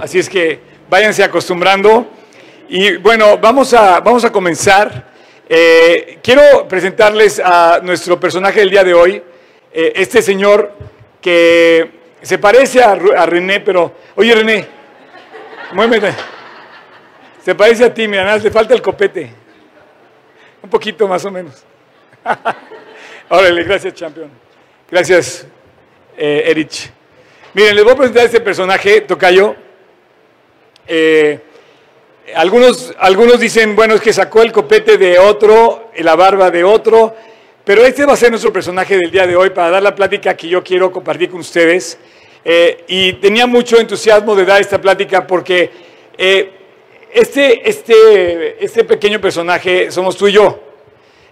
Así es que váyanse acostumbrando. Y bueno, vamos a, vamos a comenzar. Eh, quiero presentarles a nuestro personaje del día de hoy, eh, este señor que se parece a, René, pero, oye René, muévete. Se parece a ti, mira, nada, le falta el copete. Un poquito más o menos. Órale, gracias, champion. Gracias, eh, Erich. Miren, les voy a presentar a este personaje, Tocayo. Eh, algunos, algunos dicen, bueno, es que sacó el copete de otro, la barba de otro, pero este va a ser nuestro personaje del día de hoy para dar la plática que yo quiero compartir con ustedes. Eh, y tenía mucho entusiasmo de dar esta plática porque eh, este, este, este pequeño personaje somos tú y yo.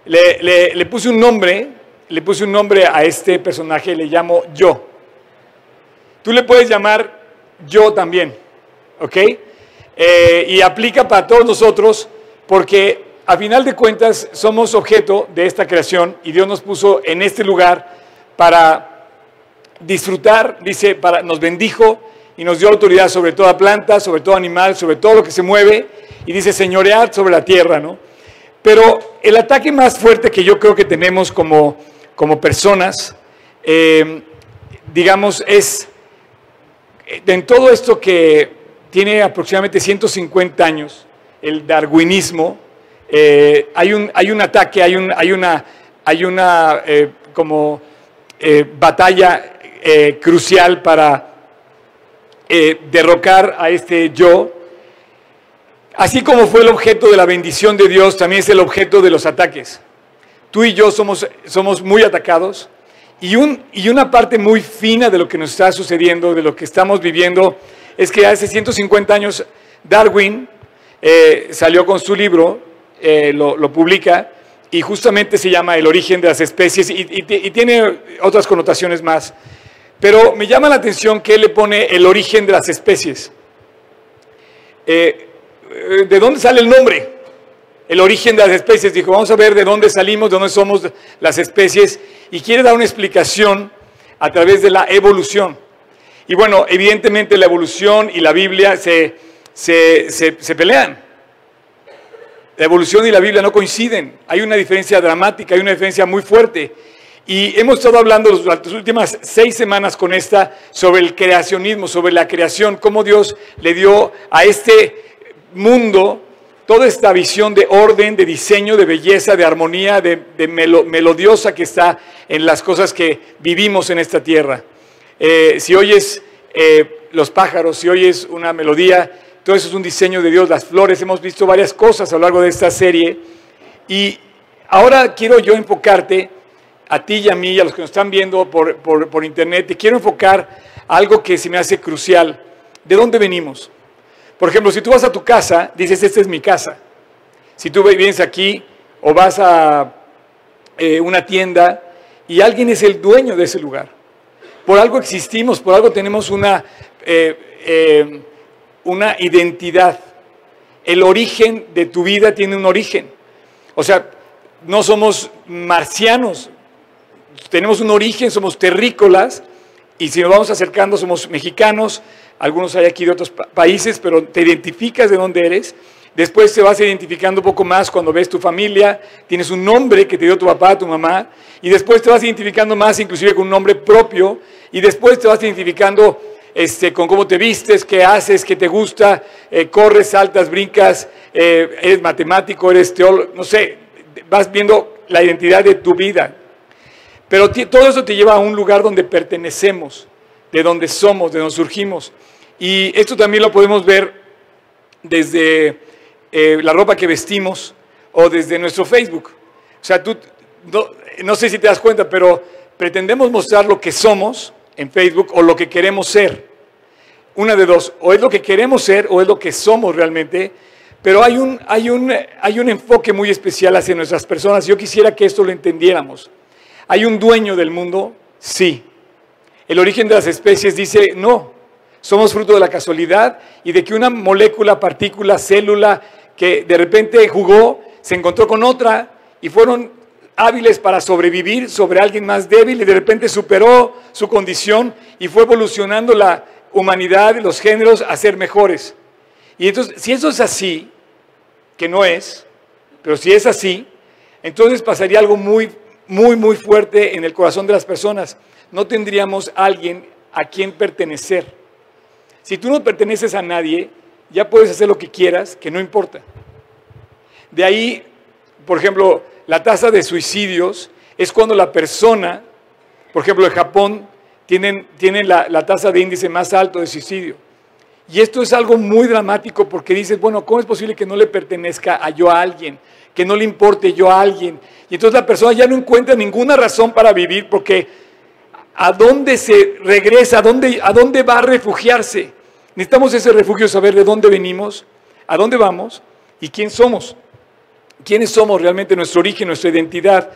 Le, le puse un nombre, le puse un nombre a este personaje, le llamo yo. Tú le puedes llamar yo también, ¿ok? Eh, y aplica para todos nosotros porque a final de cuentas somos objeto de esta creación y Dios nos puso en este lugar para disfrutar, dice, para, nos bendijo y nos dio autoridad sobre toda planta, sobre todo animal, sobre todo lo que se mueve y dice señorear sobre la tierra, ¿no? Pero el ataque más fuerte que yo creo que tenemos como, como personas, eh, digamos, es en todo esto que tiene aproximadamente 150 años, el darwinismo. Eh, hay, un, hay un ataque, hay, un, hay una, hay una eh, como eh, batalla crucial para derrocar a este yo. Así como fue el objeto de la bendición de Dios, también es el objeto de los ataques. Tú y yo somos, somos muy atacados y, un, y una parte muy fina de lo que nos está sucediendo, de lo que estamos viviendo, es que hace 150 años Darwin eh, salió con su libro, eh, lo, publica, y justamente se llama El origen de las especies y, tiene otras connotaciones más. Pero me llama la atención que él le pone el origen de las especies. Eh, ¿De dónde sale el nombre? El origen de las especies. Dijo, vamos a ver de dónde salimos, de dónde somos las especies. Y quiere dar una explicación a través de la evolución. Y bueno, evidentemente la evolución y la Biblia se, se, pelean. La evolución y la Biblia no coinciden. Hay una diferencia dramática, hay una diferencia muy fuerte. Y hemos estado hablando las últimas seis semanas con esta sobre el creacionismo, sobre la creación, cómo Dios le dio a este mundo toda esta visión de orden, de diseño, de belleza, de armonía, de, melodiosa que está en las cosas que vivimos en esta tierra. Eh, si oyes eh, los pájaros, si oyes una melodía, todo eso es un diseño de Dios, las flores, hemos visto varias cosas a lo largo de esta serie. Y ahora quiero yo enfocarte a ti y a mí, a los que nos están viendo por, por, internet, te quiero enfocar algo que se me hace crucial. ¿De dónde venimos? Por ejemplo, si tú vas a tu casa, dices, esta es mi casa. Si tú vienes aquí o vas a eh, una tienda y alguien es el dueño de ese lugar. Por algo existimos, por algo tenemos una, eh, eh, una identidad. El origen de tu vida tiene un origen. O sea, no somos marcianos, tenemos un origen, somos terrícolas, y si nos vamos acercando somos mexicanos, algunos hay aquí de otros países, pero te identificas de dónde eres. Después te vas identificando un poco más cuando ves tu familia, tienes un nombre que te dio tu papá, tu mamá, y después te vas identificando más inclusive con un nombre propio, y después te vas identificando este, con cómo te vistes, qué haces, qué te gusta, eh, corres, saltas, brincas, eh, eres matemático, eres teólogo, no sé, vas viendo la identidad de tu vida. Pero todo eso te lleva a un lugar donde pertenecemos, de donde somos, de donde surgimos. Y esto también lo podemos ver desde eh, la ropa que vestimos o desde nuestro Facebook. O sea, tú, no, sé si te das cuenta, pero pretendemos mostrar lo que somos en Facebook o lo que queremos ser. Una de dos, o es lo que queremos ser o es lo que somos realmente, pero hay un, hay un, hay un enfoque muy especial hacia nuestras personas. Yo quisiera que esto lo entendiéramos. ¿Hay un dueño del mundo? Sí. El origen de las especies dice no. Somos fruto de la casualidad y de que una molécula, partícula, célula, que de repente jugó, se encontró con otra y fueron hábiles para sobrevivir sobre alguien más débil y de repente superó su condición y fue evolucionando la, humanidad, los géneros, a ser mejores. Y entonces, si eso es así, que no es, pero si es así, entonces pasaría algo muy, muy, muy fuerte en el corazón de las personas. No tendríamos alguien a quien pertenecer. Si tú no perteneces a nadie, ya puedes hacer lo que quieras, que no importa. De ahí, por ejemplo, la tasa de suicidios es cuando la persona, por ejemplo, en Japón tienen, la, la tasa de índice más alto de suicidio. Y esto es algo muy dramático porque dices, bueno, ¿cómo es posible que no le pertenezca a yo a alguien? Que no le importe yo a alguien. Y entonces la persona ya no encuentra ninguna razón para vivir porque ¿a dónde se regresa? ¿A dónde, a dónde va a refugiarse? Necesitamos ese refugio, saber de dónde venimos, a dónde vamos y quién somos. ¿Quiénes somos realmente? Nuestro origen, nuestra identidad.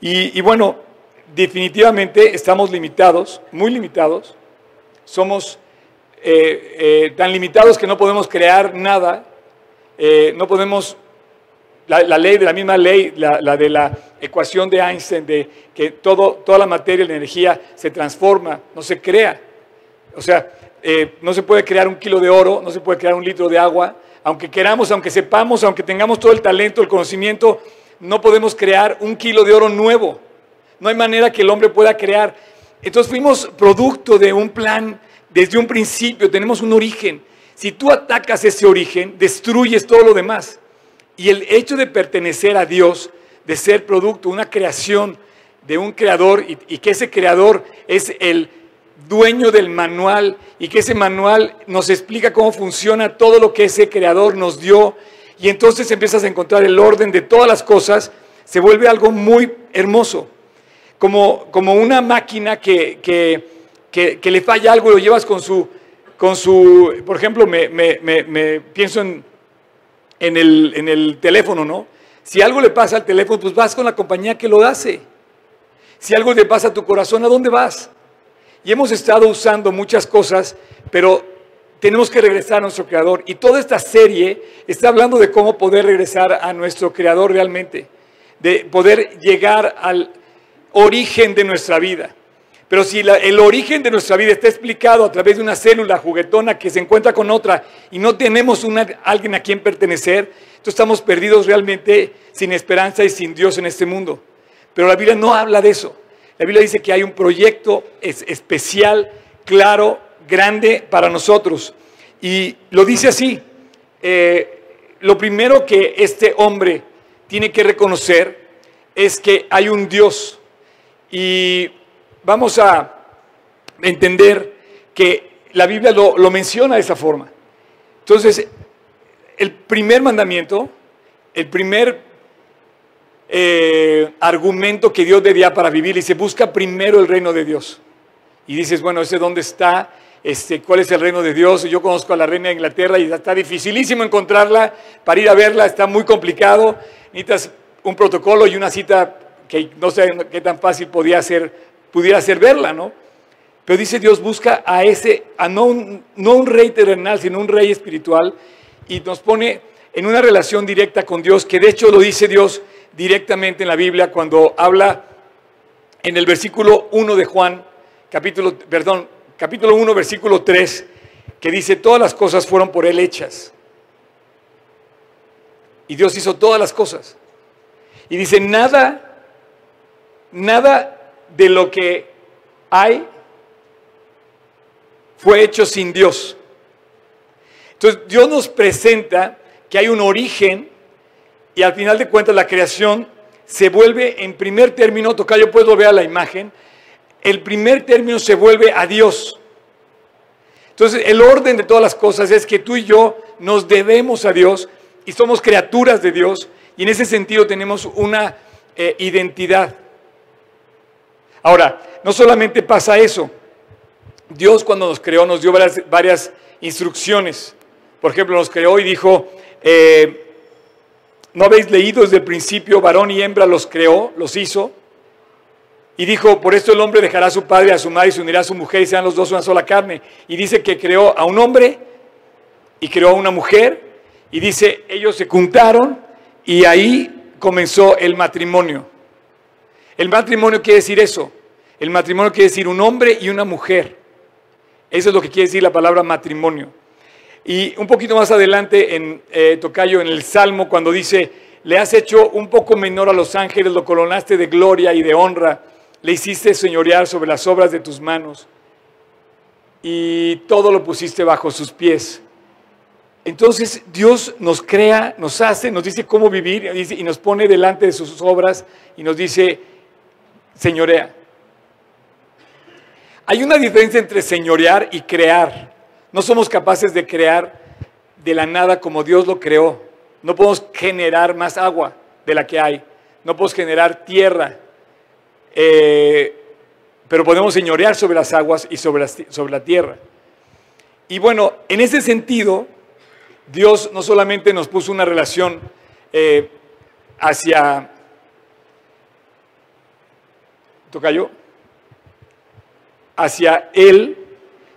Y, bueno, definitivamente estamos limitados, muy limitados. Somos eh, eh, tan limitados que no podemos crear nada, eh, no podemos, la, ley de la misma ley, la, de la ecuación de Einstein, de que todo, toda la materia la energía se transforma, no se crea. O sea, no se puede crear un kilo de oro, no se puede crear un litro de agua, aunque queramos, aunque sepamos, aunque tengamos todo el talento, el conocimiento, no podemos crear un kilo de oro nuevo. No hay manera que el hombre pueda crear. Entonces fuimos producto de un plan desde un principio, tenemos un origen. Si tú atacas ese origen, destruyes todo lo demás. Y el hecho de pertenecer a Dios, de ser producto, una creación de un creador y, que ese creador es el dueño del manual y que ese manual nos explica cómo funciona todo lo que ese creador nos dio y entonces empiezas a encontrar el orden de todas las cosas, se vuelve algo muy hermoso, como, como una máquina que, que que, le falla algo y lo llevas con su, con su por ejemplo, me, pienso en, en, el, en el teléfono, ¿no? Si algo le pasa al teléfono, pues vas con la compañía que lo hace. Si algo le pasa a tu corazón, ¿a dónde vas? Y hemos estado usando muchas cosas, pero tenemos que regresar a nuestro creador. Y toda esta serie está hablando de cómo poder regresar a nuestro creador realmente, de poder llegar al origen de nuestra vida. Pero si el origen de nuestra vida está explicado a través de una célula juguetona que se encuentra con otra y no tenemos una, alguien a quien pertenecer, entonces estamos perdidos realmente sin esperanza y sin Dios en este mundo. Pero la Biblia no habla de eso. La Biblia dice que hay un proyecto especial, claro, grande para nosotros. Y lo dice así. Eh, lo primero que este hombre tiene que reconocer es que hay un Dios. Y vamos a entender que la Biblia lo, menciona de esa forma. Entonces, el primer mandamiento, el primer eh, argumento que Dios debía para vivir, dice, busca primero el reino de Dios. Y dices, bueno, ¿ese dónde está? Este, ¿Cuál es el reino de Dios? Yo conozco a la reina de Inglaterra y está dificilísimo encontrarla. Para ir a verla está muy complicado. Necesitas un protocolo y una cita que no sé qué tan fácil podía ser pudiera ser verla, ¿no? Pero dice Dios busca a ese, a no un, no un rey terrenal, sino un rey espiritual, y nos pone en una relación directa con Dios, que de hecho lo dice Dios directamente en la Biblia cuando habla en el versículo 1 de Juan, capítulo, perdón, capítulo 1, versículo 3, que dice, todas las cosas fueron por Él hechas. Y Dios hizo todas las cosas. Y dice, nada, nada de lo que hay fue hecho sin Dios. Entonces Dios nos presenta que hay un origen y al final de cuentas la creación se vuelve en primer término, yo puedo ver a la imagen, el primer término se vuelve a Dios. Entonces el orden de todas las cosas es que tú y yo nos debemos a Dios y somos criaturas de Dios y en ese sentido tenemos una eh, identidad. Ahora, no solamente pasa eso. Dios cuando nos creó nos dio varias, instrucciones. Por ejemplo, nos creó y dijo, eh, ¿no habéis leído desde el principio, varón y hembra los creó, los hizo? Y dijo, por esto el hombre dejará a su padre, a su madre y se unirá a su mujer y sean los dos una sola carne. Y dice que creó a un hombre y creó a una mujer. Y dice, ellos se juntaron y ahí comenzó el matrimonio. El matrimonio quiere decir eso. El matrimonio quiere decir un hombre y una mujer. Eso es lo que quiere decir la palabra matrimonio. Y un poquito más adelante en eh, Tocayo, en el Salmo, cuando dice, le has hecho un poco menor a los ángeles, lo coronaste de gloria y de honra, le hiciste señorear sobre las obras de tus manos y todo lo pusiste bajo sus pies. Entonces Dios nos crea, nos hace, nos dice cómo vivir y nos pone delante de sus obras y nos dice, señorea. Hay una diferencia entre señorear y crear. No somos capaces de crear de la nada como Dios lo creó. No podemos generar más agua de la que hay. No podemos generar tierra. Eh, pero podemos señorear sobre las aguas y sobre la, tierra. Y bueno, en ese sentido, Dios no solamente nos puso una relación eh, hacia... ¿Toca yo? Hacia Él,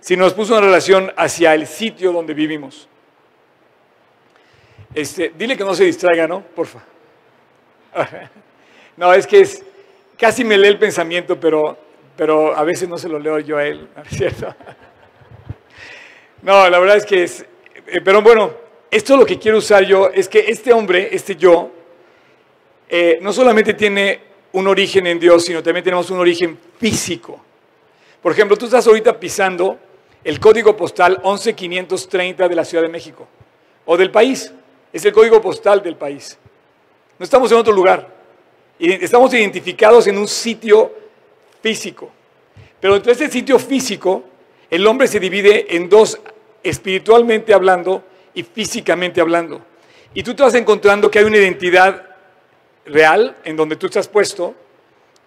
sino nos puso una relación hacia el sitio donde vivimos. Este, dile que no se distraiga, ¿no? Porfa. No, es que es, casi me lee el pensamiento, pero, pero a veces no se lo leo yo a él, ¿no es cierto? No, la verdad es que es, eh, pero bueno, esto lo que quiero usar yo es que este hombre, este yo, eh, no solamente tiene un origen en Dios, sino también tenemos un origen físico. Por ejemplo, tú estás ahorita pisando el código postal 11530 de la Ciudad de México o del país. Es el código postal del país. No estamos en otro lugar. Estamos identificados en un sitio físico. Pero dentro de ese sitio físico, el hombre se divide en dos, espiritualmente hablando y físicamente hablando. Y tú te vas encontrando que hay una identidad real en donde tú estás puesto,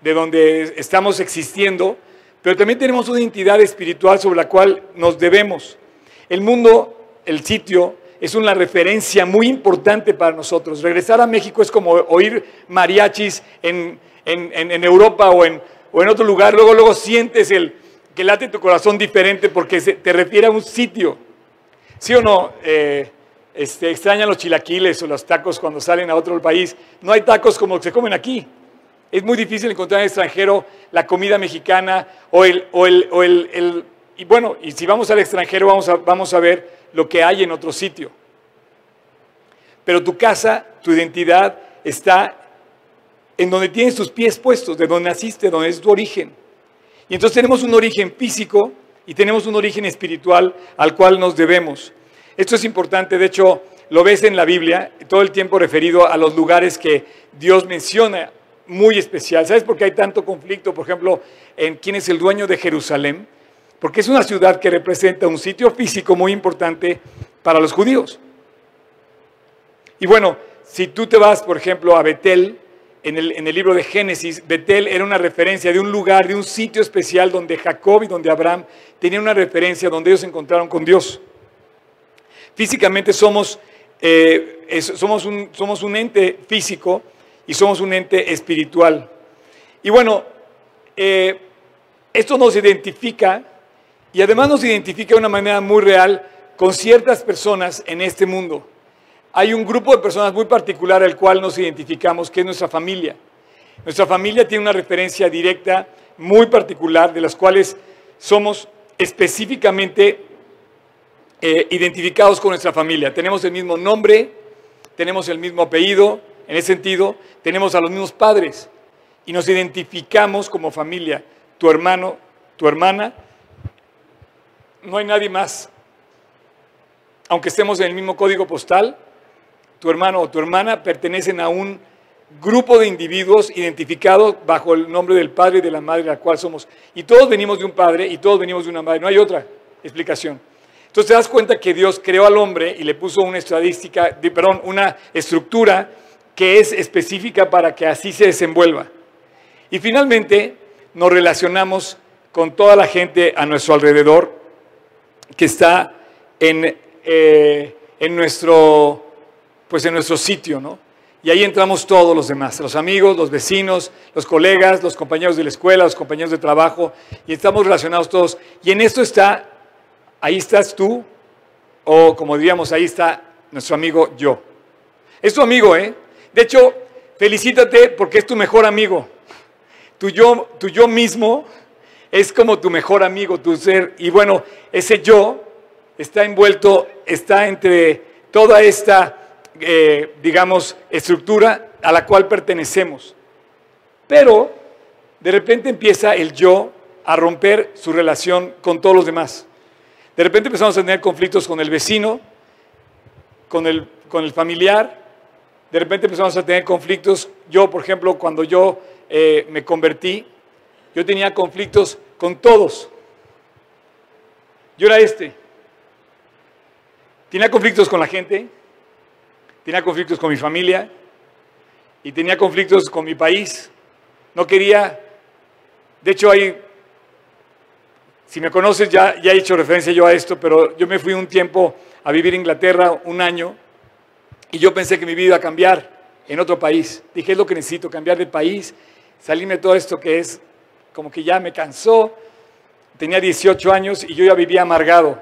de donde estamos existiendo, pero también tenemos una identidad espiritual sobre la cual nos debemos. El mundo, el sitio, es una referencia muy importante para nosotros. Regresar a México es como oír mariachis en, Europa o en, o en, otro lugar. Luego, luego sientes el, que late tu corazón diferente porque te refiere a un sitio. ¿Sí o no? Eh, este, extrañan los chilaquiles o los tacos cuando salen a otro país. No hay tacos como se comen aquí. Es muy difícil encontrar en el extranjero la comida mexicana o el, o el, o el, y bueno, y si vamos al extranjero vamos a, vamos a ver lo que hay en otro sitio. Pero tu casa, tu identidad está en donde tienes tus pies puestos, de donde naciste, donde es tu origen. Y entonces tenemos un origen físico y tenemos un origen espiritual al cual nos debemos. Esto es importante, de hecho, lo ves en la Biblia, todo el tiempo referido a los lugares que Dios menciona muy especial. ¿Sabes por qué hay tanto conflicto, por ejemplo, en quién es el dueño de Jerusalén? porque es una ciudad que representa un sitio físico muy importante para los judíos. Y bueno, si tú te vas, por ejemplo, a Betel, en el, en el, libro de Génesis, Betel era una referencia de un lugar, de un sitio especial donde Jacob y donde Abraham tenían una referencia donde ellos se encontraron con Dios. Físicamente somos, eh, somos, un, somos un ente físico y somos un ente espiritual. Y bueno, eh, esto nos identifica y además nos identifica de una manera muy real con ciertas personas en este mundo. Hay un grupo de personas muy particular al cual nos identificamos, que es nuestra familia. Nuestra familia tiene una referencia directa muy particular, de las cuales somos específicamente eh, identificados con nuestra familia. Tenemos el mismo nombre, tenemos el mismo apellido, en ese sentido, tenemos a los mismos padres y nos identificamos como familia. Tu hermano, tu hermana, no hay nadie más. Aunque estemos en el mismo código postal, tu hermano o tu hermana pertenecen a un grupo de individuos identificados bajo el nombre del padre y de la madre, la cual somos. Y todos venimos de un padre y todos venimos de una madre. No hay otra explicación. Entonces te das cuenta que Dios creó al hombre y le puso una estadística, perdón, una estructura que es específica para que así se desenvuelva. Y finalmente nos relacionamos con toda la gente a nuestro alrededor que está en, eh, en, nuestro, pues en nuestro sitio, ¿no? Y ahí entramos todos los demás, los amigos, los vecinos, los colegas, los compañeros de la escuela, los compañeros de trabajo, y estamos relacionados todos. Y en esto está, ahí estás tú, o como diríamos, ahí está nuestro amigo yo. Es tu amigo, ¿eh? De hecho, felicítate porque es tu mejor amigo. Tu yo, yo mismo es como tu mejor amigo, tu ser. Y bueno, ese yo está envuelto, está entre toda esta, eh, digamos, estructura a la cual pertenecemos. Pero de repente empieza el yo a romper su relación con todos los demás. De repente empezamos a tener conflictos con el vecino, con el, con el familiar. De repente empezamos a tener conflictos. Yo, por ejemplo, cuando yo eh, me convertí, yo tenía conflictos con todos. Yo era este. Tenía conflictos con la gente, tenía conflictos con mi familia y tenía conflictos con mi país. No quería, de hecho hay, si me conoces ya, ya he hecho referencia yo a esto, pero yo me fui un tiempo a vivir en Inglaterra, un año, y yo pensé que mi vida iba a cambiar en otro país. Dije, es lo que necesito, cambiar de país, salirme de todo esto que es como que ya me cansó. Tenía 18 años y yo ya vivía amargado.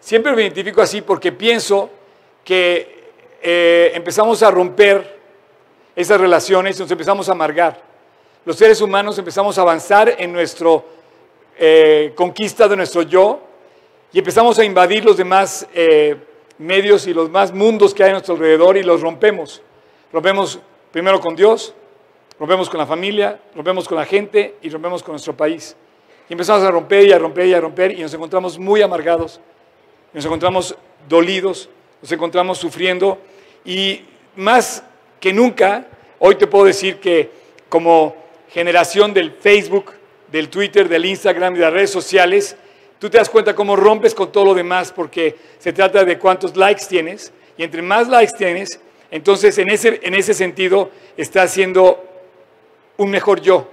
Siempre me identifico así porque pienso que eh, empezamos a romper esas relaciones nos empezamos a amargar. Los seres humanos empezamos a avanzar en nuestra eh, conquista de nuestro yo y empezamos a invadir los demás eh, medios y los más mundos que hay a nuestro alrededor y los rompemos. Rompemos primero con Dios, rompemos con la familia, rompemos con la gente y rompemos con nuestro país. Y empezamos a romper y a romper y a romper y nos encontramos muy amargados, nos encontramos dolidos, nos encontramos sufriendo y más que nunca, hoy te puedo decir que como generación del Facebook, del Twitter, del Instagram y de las redes sociales, tú te das cuenta cómo rompes con todo lo demás porque se trata de cuántos likes tienes y entre más likes tienes, entonces en ese, en ese sentido estás siendo un mejor yo,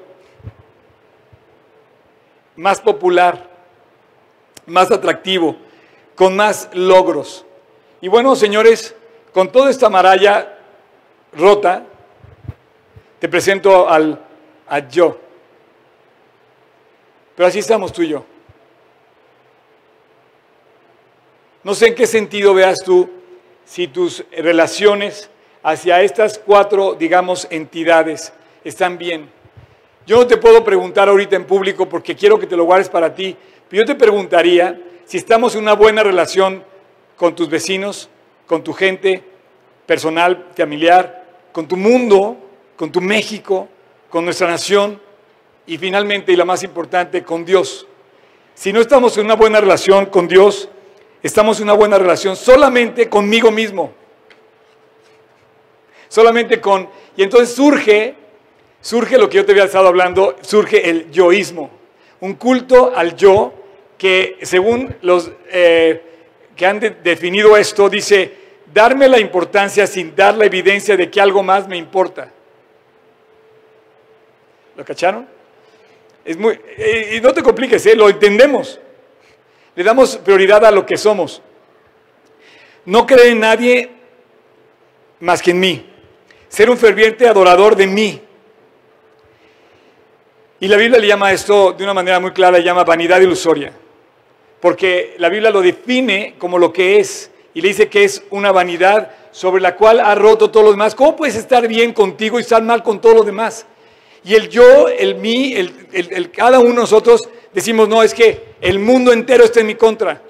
más popular, más atractivo, con más logros. Y bueno, señores, con toda esta maralla rota, te presento al a yo. Pero así estamos tú y yo. No sé en qué sentido veas tú si tus relaciones hacia estas cuatro, digamos, entidades están bien. Yo no te puedo preguntar ahorita en público porque quiero que te lo guardes para ti, pero yo te preguntaría si estamos en una buena relación con tus vecinos, con tu gente personal, familiar, con tu mundo, con tu México, con nuestra nación y finalmente, y la más importante, con Dios. Si no estamos en una buena relación con Dios, estamos en una buena relación solamente conmigo mismo. Solamente con... Y entonces surge surge lo que yo te había estado hablando, surge el yoísmo, un culto al yo que según los eh, que han definido esto, dice, darme la importancia sin dar la evidencia de que algo más me importa. ¿Lo cacharon? Es muy, eh, y no te compliques, ¿eh? lo entendemos. Le damos prioridad a lo que somos. No cree en nadie más que en mí. Ser un ferviente adorador de mí. Y la Biblia le llama esto de una manera muy clara, le llama vanidad ilusoria, porque la Biblia lo define como lo que es y le dice que es una vanidad sobre la cual ha roto todo lo demás. ¿Cómo puedes estar bien contigo y estar mal con todo lo demás? Y el yo, el mí, el, cada uno de nosotros decimos, no, es que el mundo entero está en mi contra.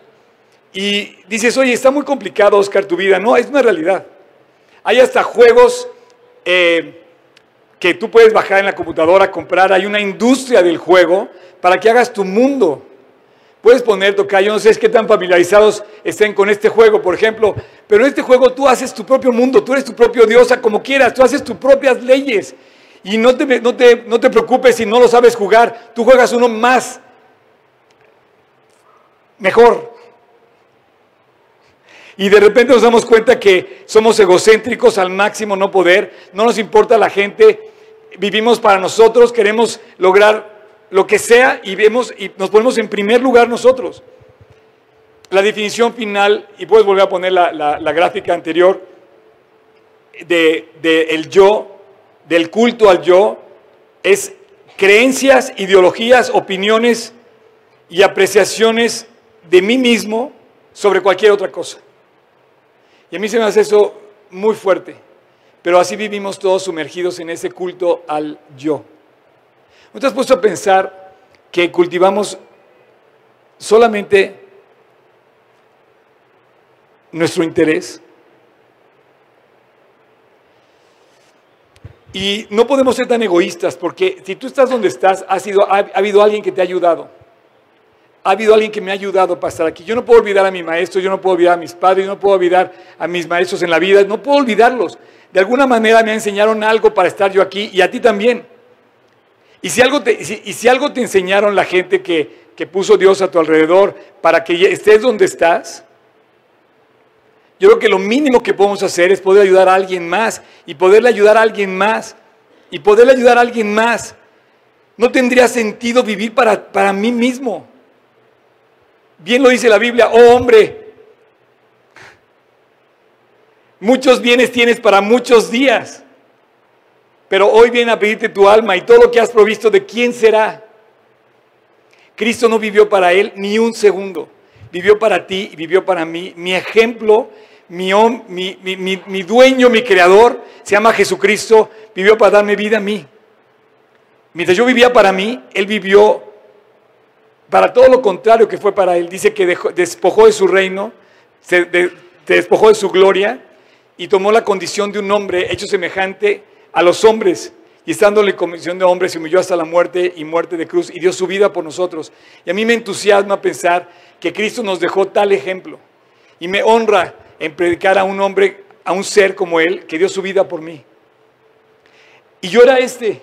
Y dices, oye, está muy complicado, Oscar, tu vida. No, es una realidad. Hay hasta juegos eh, que tú puedes bajar en la computadora, comprar, hay una industria del juego para que hagas tu mundo. Puedes poner toca, yo no sé qué tan familiarizados estén con este juego, por ejemplo, pero en este juego tú haces tu propio mundo, tú eres tu propio diosa como quieras, tú haces tus propias leyes. Y no te, no te, no te preocupes si no lo sabes jugar, tú juegas uno más, mejor. Y de repente nos damos cuenta que somos egocéntricos al máximo no poder, no nos importa la gente, vivimos para nosotros, queremos lograr lo que sea y vemos y nos ponemos en primer lugar nosotros. La definición final, y puedes volver a poner la, gráfica anterior, de, de yo, del culto al yo, es creencias, ideologías, opiniones y apreciaciones de mí mismo sobre cualquier otra cosa. Y a mí se me hace eso muy fuerte. Pero así vivimos todos sumergidos en ese culto al yo. ¿No te has puesto a pensar que cultivamos solamente nuestro interés. Y no podemos ser tan egoístas porque si tú estás donde estás, ha, sido, ha, habido alguien que te ha ayudado. Ha habido alguien que me ha ayudado para estar aquí. Yo no puedo olvidar a mi maestro, yo no puedo olvidar a mis padres, yo no puedo olvidar a mis maestros en la vida, no puedo olvidarlos. De alguna manera me enseñaron algo para estar yo aquí y a ti también. Y si algo te, y si algo te enseñaron la gente que, que puso Dios a tu alrededor para que estés donde estás, yo creo que lo mínimo que podemos hacer es poder ayudar a alguien más y poderle ayudar a alguien más y poderle ayudar a alguien más. No tendría sentido vivir para, para mí mismo. Bien lo dice la Biblia, oh hombre, muchos bienes tienes para muchos días, pero hoy viene a pedirte tu alma y todo lo que has provisto, ¿de quién será? Cristo no vivió para él ni un segundo, vivió para ti y vivió para mí. Mi ejemplo mi, dueño, mi creador, se llama Jesucristo, vivió para darme vida a mí. Mientras yo vivía para mí, Él vivió para todo lo contrario que fue para Él. Dice que despojó de su reino, se despojó de su gloria y tomó la condición de un hombre hecho semejante a los hombres. Y estando en la condición de hombre, se humilló hasta la muerte y muerte de cruz y dio su vida por nosotros. Y a mí me entusiasma pensar que Cristo nos dejó tal ejemplo. Y me honra en predicar a un hombre, a un ser como él, que dio su vida por mí. Y yo era este.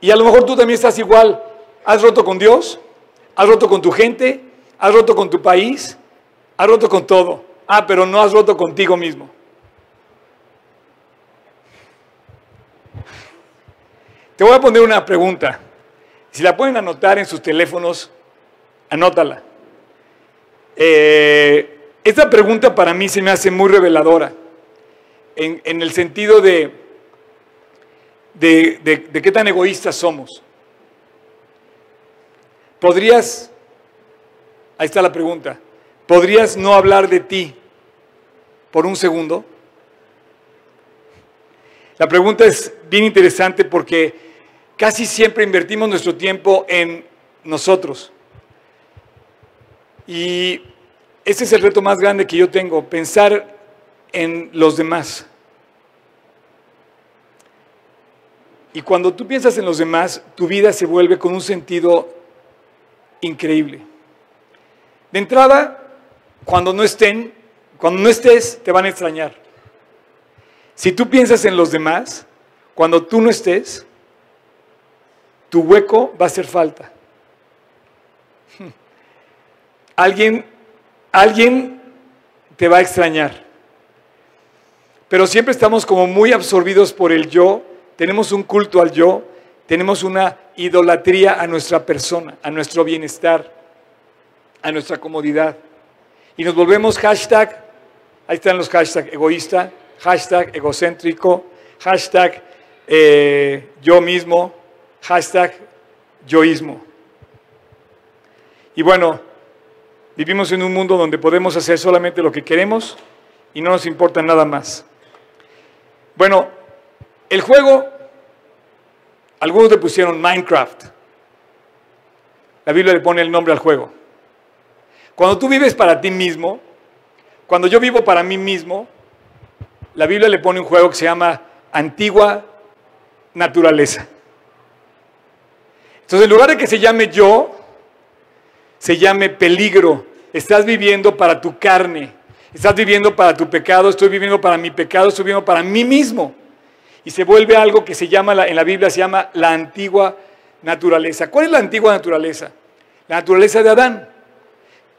Y a lo mejor tú también estás igual. Has roto con Dios, has roto con tu gente, has roto con tu país, has roto con todo. Ah, pero no has roto contigo mismo. Te voy a poner una pregunta. Si la pueden anotar en sus teléfonos, anótala. Eh, esta pregunta para mí se me hace muy reveladora, en, el sentido de, de, de qué tan egoístas somos. ¿Podrías, ahí está la pregunta, ¿podrías no hablar de ti por un segundo? La pregunta es bien interesante porque casi siempre invertimos nuestro tiempo en nosotros. Y ese es el reto más grande que yo tengo, pensar en los demás. Y cuando tú piensas en los demás, tu vida se vuelve con un sentido increíble. De entrada, cuando no estén, cuando no estés, te van a extrañar. Si tú piensas en los demás, cuando tú no estés, tu hueco va a hacer falta. Alguien alguien te va a extrañar. Pero siempre estamos como muy absorbidos por el yo, tenemos un culto al yo, tenemos una idolatría a nuestra persona, a nuestro bienestar, a nuestra comodidad. Y nos volvemos hashtag, ahí están los hashtags egoísta, hashtag egocéntrico, hashtag eh, yo mismo, hashtag yoísmo. Y bueno, Vivimos en un mundo donde podemos hacer solamente lo que queremos y no nos importa nada más. Bueno, el juego, algunos le pusieron Minecraft. La Biblia le pone el nombre al juego. Cuando tú vives para ti mismo, cuando yo vivo para mí mismo, la Biblia le pone un juego que se llama antigua naturaleza. Entonces, en lugar de que se llame yo, se llame peligro. Estás viviendo para tu carne, estás viviendo para tu pecado, estoy viviendo para mi pecado, estoy viviendo para mí mismo. Y se vuelve algo que se llama, en la Biblia se llama la antigua naturaleza. ¿Cuál es la antigua naturaleza? La naturaleza de Adán.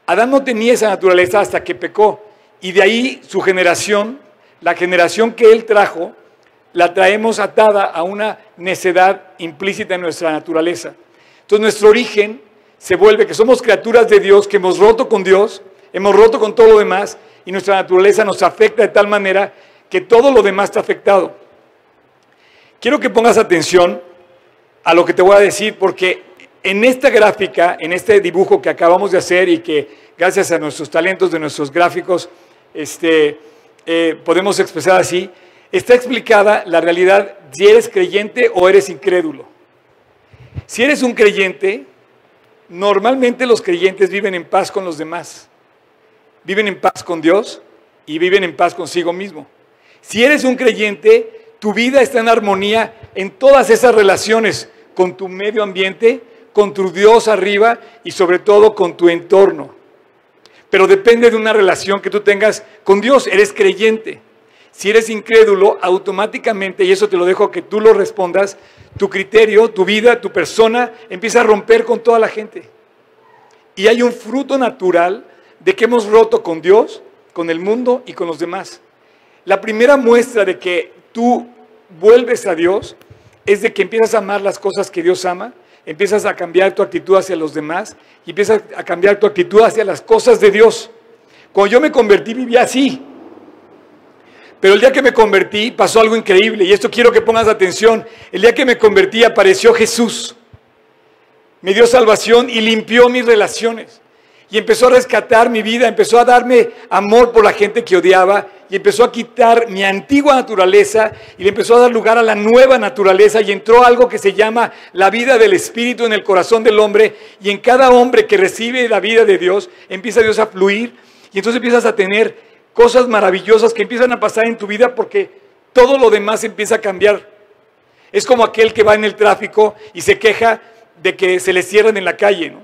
Adán no tenía esa naturaleza hasta que pecó. Y de ahí su generación, la generación que él trajo, la traemos atada a una necedad implícita en nuestra naturaleza. Entonces nuestro origen se vuelve que somos criaturas de Dios, que hemos roto con Dios, hemos roto con todo lo demás y nuestra naturaleza nos afecta de tal manera que todo lo demás está afectado. Quiero que pongas atención a lo que te voy a decir porque en esta gráfica, en este dibujo que acabamos de hacer y que gracias a nuestros talentos de nuestros gráficos este, eh, podemos expresar así, está explicada la realidad si eres creyente o eres incrédulo. Si eres un creyente, Normalmente los creyentes viven en paz con los demás, viven en paz con Dios y viven en paz consigo mismo. Si eres un creyente, tu vida está en armonía en todas esas relaciones con tu medio ambiente, con tu Dios arriba y sobre todo con tu entorno. Pero depende de una relación que tú tengas con Dios, eres creyente. Si eres incrédulo, automáticamente, y eso te lo dejo que tú lo respondas, tu criterio, tu vida, tu persona empieza a romper con toda la gente. Y hay un fruto natural de que hemos roto con Dios, con el mundo y con los demás. La primera muestra de que tú vuelves a Dios es de que empiezas a amar las cosas que Dios ama, empiezas a cambiar tu actitud hacia los demás y empiezas a cambiar tu actitud hacia las cosas de Dios. Cuando yo me convertí vivía así, pero el día que me convertí pasó algo increíble y esto quiero que pongas atención. El día que me convertí apareció Jesús. Me dio salvación y limpió mis relaciones. Y empezó a rescatar mi vida, empezó a darme amor por la gente que odiaba y empezó a quitar mi antigua naturaleza y le empezó a dar lugar a la nueva naturaleza y entró algo que se llama la vida del Espíritu en el corazón del hombre y en cada hombre que recibe la vida de Dios empieza Dios a fluir y entonces empiezas a tener cosas maravillosas que empiezan a pasar en tu vida porque todo lo demás empieza a cambiar. Es como aquel que va en el tráfico y se queja de que se le cierran en la calle.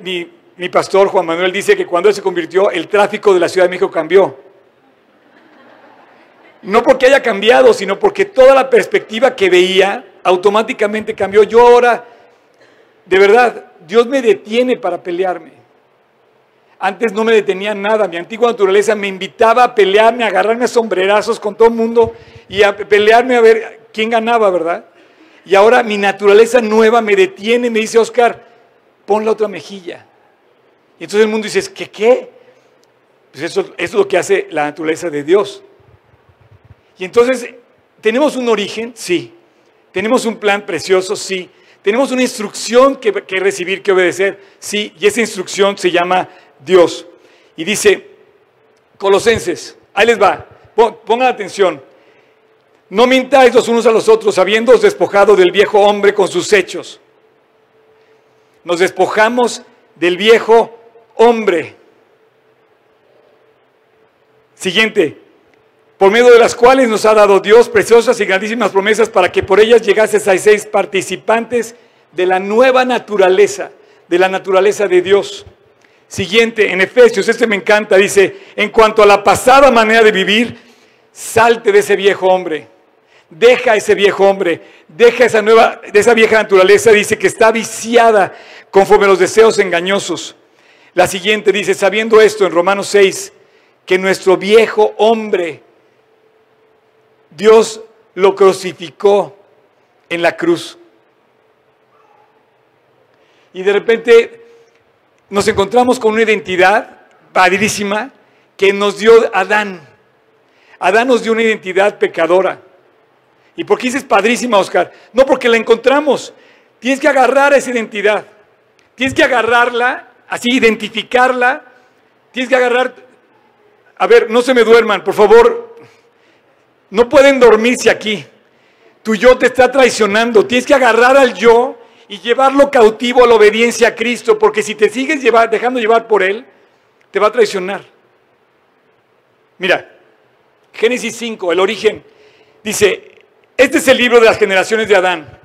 mi, pastor Juan Manuel dice que cuando él se convirtió, el tráfico de la Ciudad de México cambió. No porque haya cambiado, sino porque toda la perspectiva que veía automáticamente cambió. Yo ahora, de verdad, Dios me detiene para pelearme. Antes no me detenía nada, mi antigua naturaleza me invitaba a pelearme, a agarrarme a sombrerazos con todo el mundo y a pelearme a ver quién ganaba, ¿verdad? Y ahora mi naturaleza nueva me detiene me dice, Oscar, pon la otra mejilla. Y entonces el mundo dice, ¿qué qué? Pues eso, eso es lo que hace la naturaleza de Dios. Y entonces, ¿tenemos un origen? Sí. ¿Tenemos un plan precioso? Sí. ¿Tenemos una instrucción que, recibir, que obedecer? Sí. Y esa instrucción se llama Dios. Y dice, Colosenses, ahí les va, pongan atención. No mintáis los unos a los otros, habiéndoos despojado del viejo hombre con sus hechos. Nos despojamos del viejo hombre. Siguiente, por medio de las cuales nos ha dado Dios preciosas y grandísimas promesas para que por ellas llegases a seis participantes de la nueva naturaleza, de la naturaleza de Dios Siguiente, en Efesios, este me encanta, dice, en cuanto a la pasada manera de vivir, salte de ese viejo hombre. Deja ese viejo hombre, deja esa nueva, de esa vieja naturaleza, dice que está viciada conforme a los deseos engañosos. La siguiente dice, sabiendo esto en Romanos 6, que nuestro viejo hombre, Dios lo crucificó en la cruz. Y de repente nos encontramos con una identidad padrísima que nos dio Adán. Adán nos dio una identidad pecadora. ¿Y por qué dices padrísima, Oscar? No porque la encontramos. Tienes que agarrar esa identidad. Tienes que agarrarla, así identificarla. Tienes que agarrar... A ver, no se me duerman, por favor. No pueden dormirse aquí. Tu yo te está traicionando. Tienes que agarrar al yo y llevarlo cautivo a la obediencia a Cristo, porque si te sigues dejando llevar por Él, te va a traicionar. Mira, Génesis 5, el origen, dice, este es el libro de las generaciones de Adán.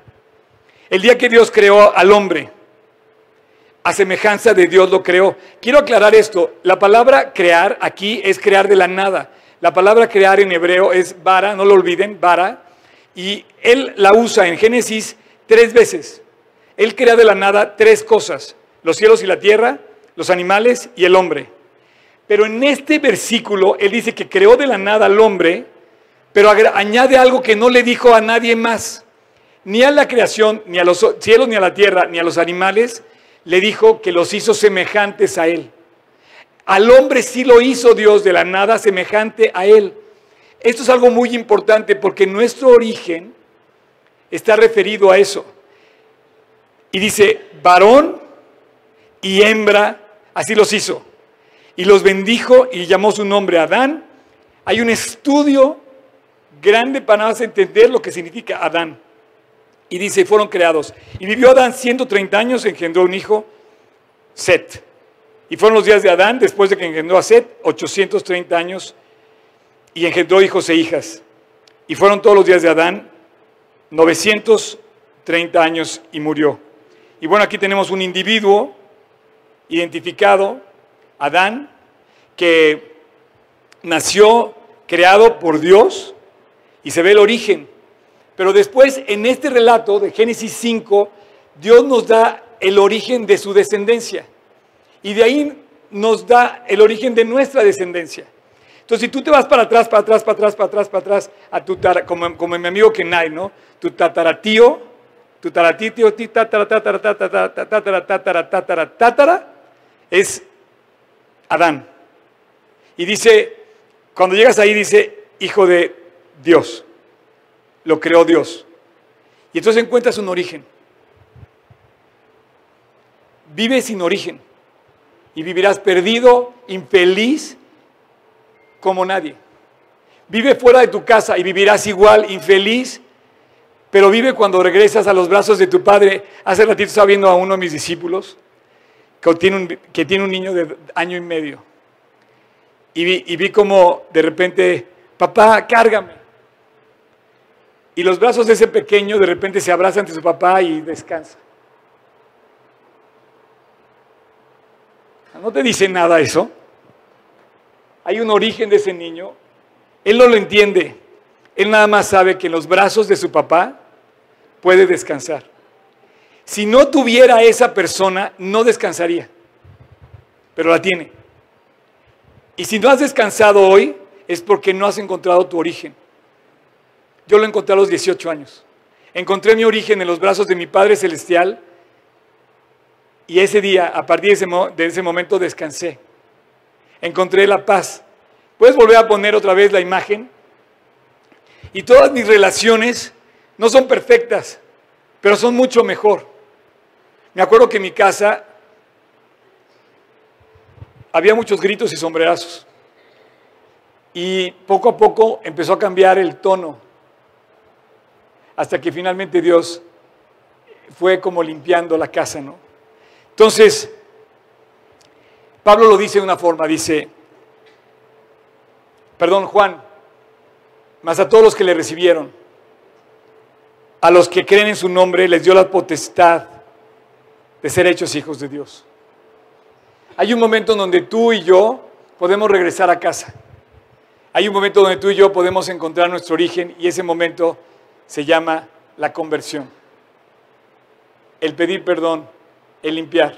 El día que Dios creó al hombre, a semejanza de Dios lo creó. Quiero aclarar esto, la palabra crear aquí es crear de la nada. La palabra crear en hebreo es vara, no lo olviden, vara, y él la usa en Génesis tres veces. Él crea de la nada tres cosas, los cielos y la tierra, los animales y el hombre. Pero en este versículo Él dice que creó de la nada al hombre, pero añade algo que no le dijo a nadie más, ni a la creación, ni a los cielos, ni a la tierra, ni a los animales, le dijo que los hizo semejantes a Él. Al hombre sí lo hizo Dios de la nada semejante a Él. Esto es algo muy importante porque nuestro origen está referido a eso. Y dice, varón y hembra, así los hizo. Y los bendijo y llamó su nombre Adán. Hay un estudio grande para entender lo que significa Adán. Y dice, fueron creados. Y vivió Adán 130 años, engendró un hijo, Set. Y fueron los días de Adán, después de que engendró a Set, 830 años, y engendró hijos e hijas. Y fueron todos los días de Adán, 930 años, y murió. Y bueno, aquí tenemos un individuo identificado, Adán, que nació creado por Dios y se ve el origen. Pero después, en este relato de Génesis 5, Dios nos da el origen de su descendencia. Y de ahí nos da el origen de nuestra descendencia. Entonces, si tú te vas para atrás, para atrás, para atrás, para atrás, para atrás, a tu como, como mi amigo Kenai, ¿no? Tu tataratío, tu tataratítio, tatara, tatara, tatara, tatara, tatara, tatara, tatara, es Adán. Y dice, cuando llegas ahí dice, hijo de Dios. Lo creó Dios. Y entonces encuentras un origen. Vive sin origen. Y vivirás perdido, infeliz, como nadie. Vive fuera de tu casa y vivirás igual, infeliz, pero vive cuando regresas a los brazos de tu padre. Hace ratito estaba viendo a uno de mis discípulos que tiene un, que tiene un niño de año y medio y vi, como de repente, papá, cárgame. Y los brazos de ese pequeño de repente se abrazan ante su papá y descansa. ¿No te dice nada eso? Hay un origen de ese niño. Él no lo entiende. Él nada más sabe que en los brazos de su papá puede descansar. Si no tuviera esa persona, no descansaría. Pero la tiene. Y si no has descansado hoy, es porque no has encontrado tu origen. Yo lo encontré a los 18 años. Encontré mi origen en los brazos de mi Padre Celestial y ese día, a partir de ese, momento, descansé. Encontré la paz. Puedes volver a poner otra vez la imagen. Y todas mis relaciones no son perfectas, pero son mucho mejor. Me acuerdo que en mi casa había muchos gritos y sombrerazos. Y poco a poco empezó a cambiar el tono, hasta que finalmente Dios fue como limpiando la casa, ¿no? Entonces, Pablo lo dice de una forma, dice, perdón Juan, más a todos los que le recibieron, a los que creen en su nombre, les dio la potestad de ser hechos hijos de Dios. Hay un momento en donde tú y yo podemos regresar a casa. Hay un momento donde tú y yo podemos encontrar nuestro origen y ese momento se llama la conversión. El pedir perdón, el limpiar.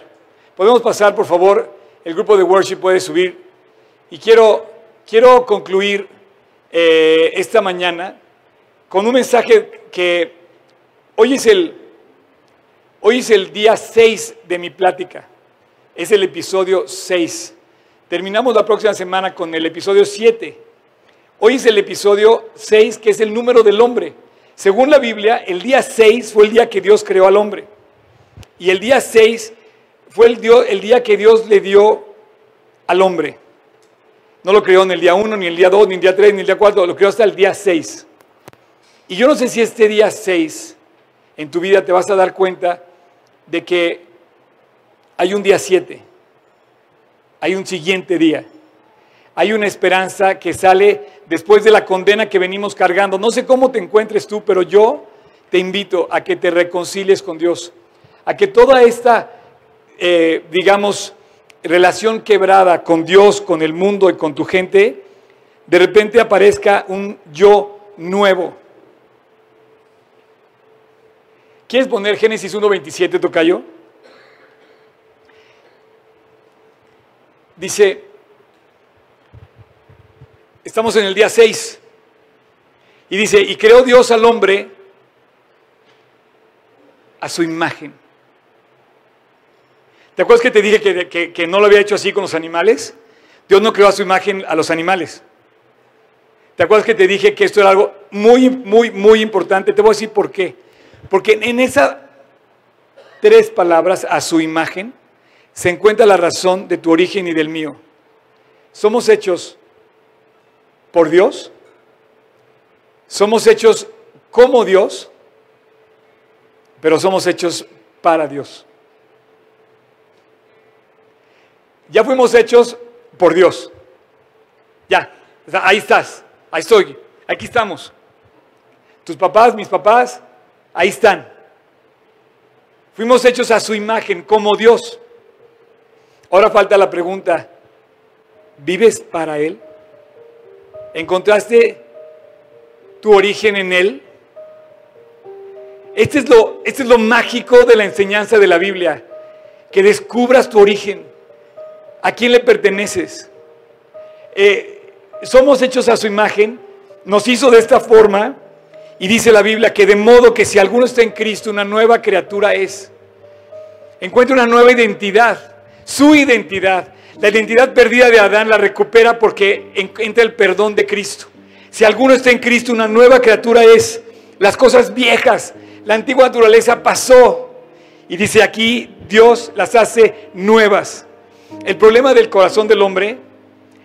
Podemos pasar, por favor, el grupo de worship puede subir. Y quiero, quiero concluir eh, esta mañana con un mensaje que hoy es el, hoy es el día 6 de mi plática. Es el episodio 6. Terminamos la próxima semana con el episodio 7. Hoy es el episodio 6, que es el número del hombre. Según la Biblia, el día 6 fue el día que Dios creó al hombre. Y el día 6 fue el, el día que Dios le dio al hombre. No lo creó en el día 1, ni el día 2, ni el día 3, ni el día 4, lo creó hasta el día 6. Y yo no sé si este día 6 en tu vida te vas a dar cuenta de que hay un día 7, hay un siguiente día, hay una esperanza que sale después de la condena que venimos cargando. No sé cómo te encuentres tú, pero yo te invito a que te reconcilies con Dios, a que toda esta, eh, digamos, relación quebrada con Dios, con el mundo y con tu gente, de repente aparezca un yo nuevo. ¿Quieres poner Génesis 1.27, Tocayo? Dice, estamos en el día 6, y dice, y creó Dios al hombre a su imagen. ¿Te acuerdas que te dije que, que, no lo había hecho así con los animales? Dios no creó a su imagen a los animales. ¿Te acuerdas que te dije que esto era algo muy, muy, muy importante? Te voy a decir por qué. Porque en esas tres palabras, a su imagen, se encuentra la razón de tu origen y del mío. Somos hechos por Dios, somos hechos como Dios pero somos hechos para Dios. Ya fuimos hechos por Dios. Ya, ahí estás, ahí estoy, aquí estamos. Tus papás, mis papás, ahí están. Fuimos hechos a su imagen como Dios. Ahora falta la pregunta, ¿vives para Él? ¿Encontraste tu origen en Él? Este es, lo, este es lo mágico de la enseñanza de la Biblia, que descubras tu origen, a quién le perteneces. Eh, somos hechos a su imagen, nos hizo de esta forma y dice la Biblia que de modo que si alguno está en Cristo, una nueva criatura es. Encuentra una nueva identidad, su identidad. La identidad perdida de Adán la recupera porque entra el perdón de Cristo. Si alguno está en Cristo, una nueva criatura es. Las cosas viejas, la antigua naturaleza pasó. Y dice aquí, Dios las hace nuevas. El problema del corazón del hombre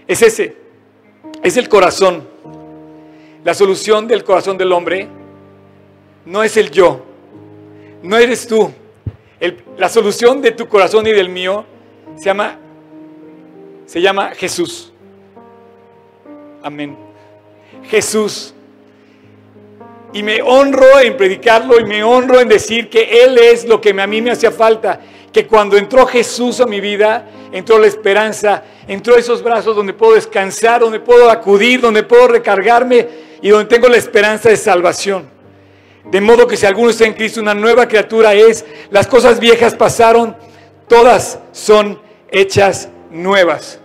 es ese. Es el corazón. La solución del corazón del hombre no es el yo. No eres tú. la solución de tu corazón y del mío se llama se llama Jesús. Amén. Jesús. Y me honro en predicarlo y me honro en decir que Él es lo que a mí me hacía falta. Que cuando entró Jesús a mi vida, entró la esperanza, entró esos brazos donde puedo descansar, donde puedo acudir, donde puedo recargarme y donde tengo la esperanza de salvación. De modo que si alguno está en Cristo, una nueva criatura es, las cosas viejas pasaron, todas son hechas nuevas.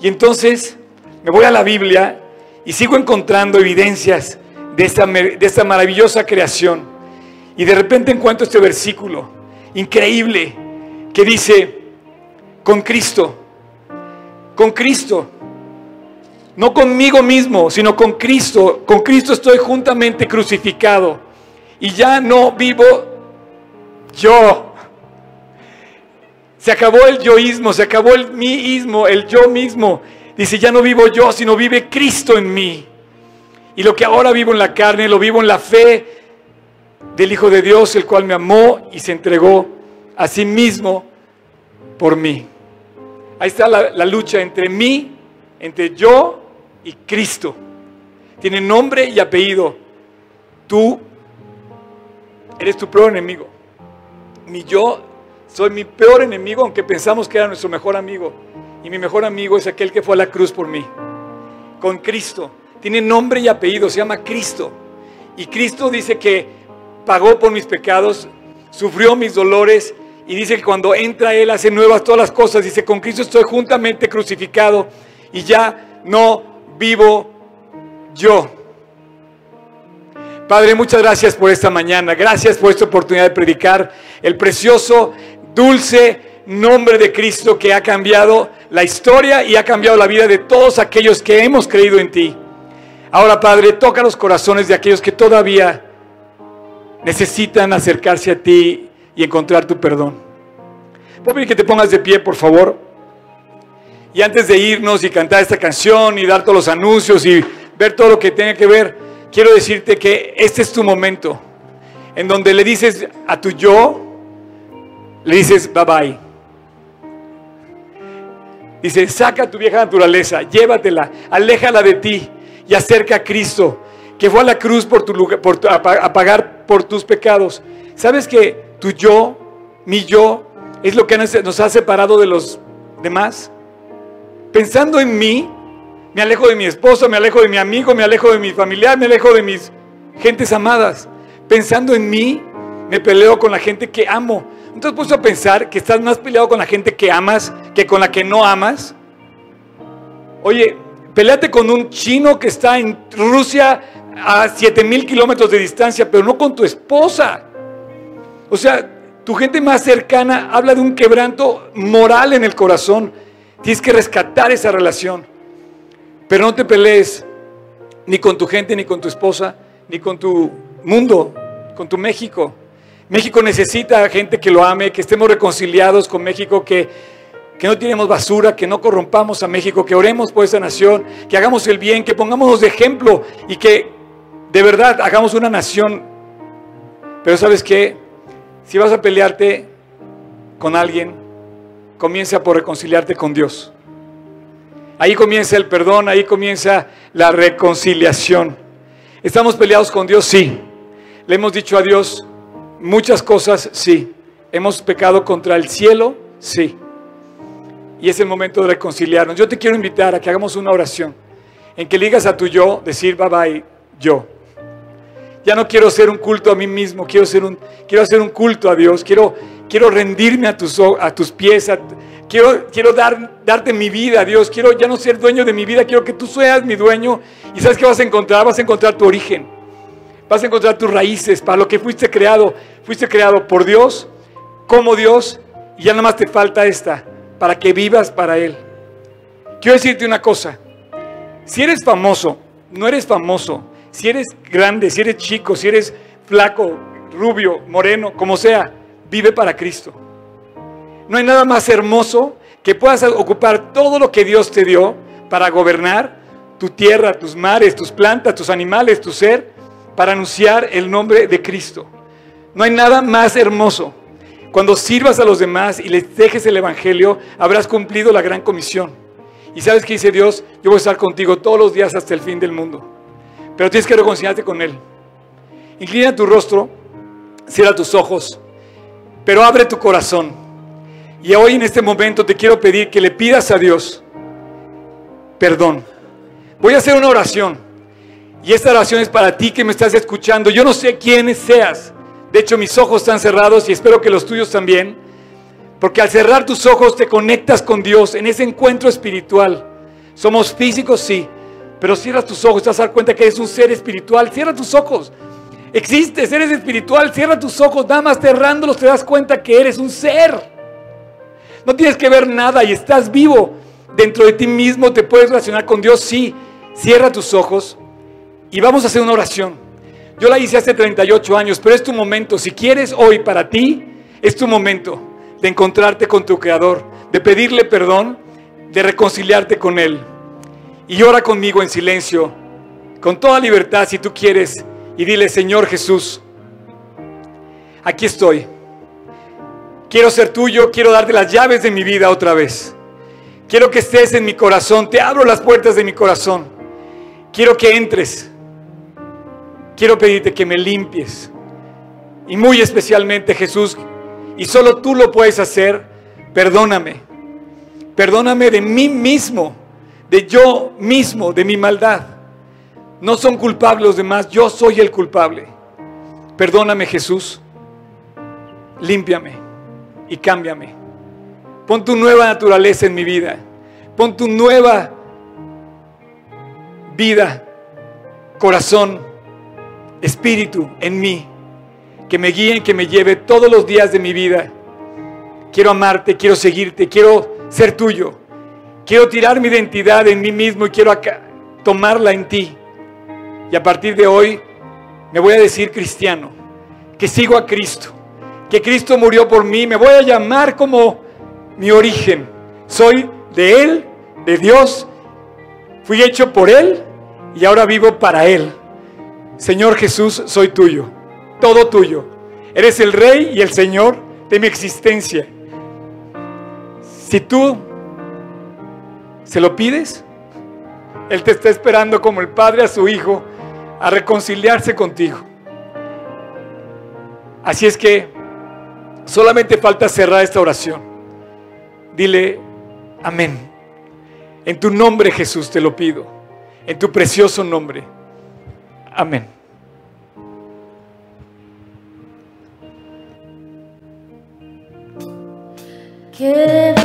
Y entonces me voy a la Biblia y sigo encontrando evidencias de esta, de esta maravillosa creación. Y de repente encuentro este versículo increíble que dice, con Cristo, con Cristo, no conmigo mismo, sino con Cristo, con Cristo estoy juntamente crucificado y ya no vivo yo, se acabó el yoísmo, se acabó el míismo, el yo mismo. Dice, ya no vivo yo, sino vive Cristo en mí. Y lo que ahora vivo en la carne, lo vivo en la fe del Hijo de Dios, el cual me amó y se entregó a sí mismo por mí. Ahí está la, la lucha entre mí, entre yo y Cristo. Tiene nombre y apellido. Tú eres tu peor enemigo. Mi yo soy mi peor enemigo, aunque pensamos que era nuestro mejor amigo. Y mi mejor amigo es aquel que fue a la cruz por mí. Con Cristo. Tiene nombre y apellido, se llama Cristo. Y Cristo dice que pagó por mis pecados, sufrió mis dolores y dice que cuando entra Él hace nuevas todas las cosas. Dice, con Cristo estoy juntamente crucificado y ya no vivo yo. Padre, muchas gracias por esta mañana. Gracias por esta oportunidad de predicar el precioso dulce nombre de Cristo que ha cambiado la historia y ha cambiado la vida de todos aquellos que hemos creído en ti. Ahora, Padre, toca los corazones de aquellos que todavía necesitan acercarse a ti y encontrar tu perdón. Puedo que te pongas de pie, por favor. Y antes de irnos y cantar esta canción y dar todos los anuncios y ver todo lo que tenga que ver, quiero decirte que este es tu momento en donde le dices a tu yo, le dices bye bye. Dice, saca tu vieja naturaleza, llévatela, aléjala de ti y acerca a Cristo, que fue a la cruz por tu lugar, a pagar por tus pecados. ¿Sabes que tu yo, mi yo, es lo que nos ha separado de los demás? Pensando en mí, me alejo de mi esposo, me alejo de mi amigo, me alejo de mi familiar, me alejo de mis gentes amadas. Pensando en mí, me peleo con la gente que amo. ¿No te has puesto a pensar que estás más peleado con la gente que amas que con la que no amas? Oye, peleate con un chino que está en Rusia a 7000 kilómetros de distancia, pero no con tu esposa. O sea, tu gente más cercana habla de un quebranto moral en el corazón. Tienes que rescatar esa relación. Pero no te pelees ni con tu gente, ni con tu esposa, ni con tu mundo, con tu México. México necesita gente que lo ame, que estemos reconciliados con México, que, que no tiremos basura, que no corrompamos a México, que oremos por esa nación, que hagamos el bien, que pongamos de ejemplo y que de verdad hagamos una nación. Pero sabes qué? Si vas a pelearte con alguien, comienza por reconciliarte con Dios. Ahí comienza el perdón, ahí comienza la reconciliación. ¿Estamos peleados con Dios? Sí. Le hemos dicho a Dios muchas cosas, sí. Hemos pecado contra el cielo, sí. Y es el momento de reconciliarnos. Yo te quiero invitar a que hagamos una oración en que ligas a tu yo, decir bye bye yo. Ya no quiero ser un culto a mí mismo, quiero, ser un, quiero hacer un culto a Dios, quiero, quiero rendirme a tus, a tus pies, quiero, quiero dar, darte mi vida, Dios, quiero ya no ser dueño de mi vida, quiero que tú seas mi dueño. ¿Y sabes qué vas a encontrar? Vas a encontrar tu origen, vas a encontrar tus raíces, para lo que fuiste creado. Fuiste creado por Dios, como Dios, y ya nada más te falta esta, para que vivas para Él. Quiero decirte una cosa, si eres famoso, no eres famoso, si eres grande, si eres chico, si eres flaco, rubio, moreno, como sea, vive para Cristo. No hay nada más hermoso que puedas ocupar todo lo que Dios te dio para gobernar tu tierra, tus mares, tus plantas, tus animales, tu ser, para anunciar el nombre de Cristo. No hay nada más hermoso. Cuando sirvas a los demás y les dejes el Evangelio, habrás cumplido la gran comisión. Y sabes que dice Dios, yo voy a estar contigo todos los días hasta el fin del mundo pero tienes que reconciliarte con Él. Inclina tu rostro, cierra tus ojos, pero abre tu corazón. Y hoy en este momento te quiero pedir que le pidas a Dios perdón. Voy a hacer una oración. Y esta oración es para ti que me estás escuchando. Yo no sé quién seas. De hecho, mis ojos están cerrados y espero que los tuyos también. Porque al cerrar tus ojos te conectas con Dios en ese encuentro espiritual. Somos físicos, sí, pero cierras tus ojos, te vas a dar cuenta que eres un ser espiritual. Cierra tus ojos. Existes, eres espiritual. Cierra tus ojos, nada más cerrándolos te das cuenta que eres un ser. No tienes que ver nada y estás vivo. Dentro de ti mismo te puedes relacionar con Dios. Sí, cierra tus ojos y vamos a hacer una oración. Yo la hice hace 38 años, pero es tu momento. Si quieres hoy para ti, es tu momento de encontrarte con tu Creador, de pedirle perdón, de reconciliarte con Él. Y ora conmigo en silencio, con toda libertad si tú quieres, y dile, Señor Jesús, aquí estoy. Quiero ser tuyo, quiero darte las llaves de mi vida otra vez. Quiero que estés en mi corazón, te abro las puertas de mi corazón. Quiero que entres. Quiero pedirte que me limpies. Y muy especialmente Jesús, y solo tú lo puedes hacer, perdóname. Perdóname de mí mismo de yo mismo, de mi maldad. No son culpables los demás, yo soy el culpable. Perdóname Jesús, límpiame y cámbiame. Pon tu nueva naturaleza en mi vida. Pon tu nueva vida, corazón, espíritu en mí. Que me guíen, que me lleve todos los días de mi vida. Quiero amarte, quiero seguirte, quiero ser tuyo. Quiero tirar mi identidad en mí mismo y quiero tomarla en ti. Y a partir de hoy me voy a decir cristiano, que sigo a Cristo, que Cristo murió por mí, me voy a llamar como mi origen. Soy de Él, de Dios, fui hecho por Él y ahora vivo para Él. Señor Jesús, soy tuyo, todo tuyo. Eres el Rey y el Señor de mi existencia. Si tú ¿Se lo pides? Él te está esperando como el Padre a su Hijo a reconciliarse contigo. Así es que solamente falta cerrar esta oración. Dile, amén. En tu nombre Jesús te lo pido. En tu precioso nombre. Amin. Give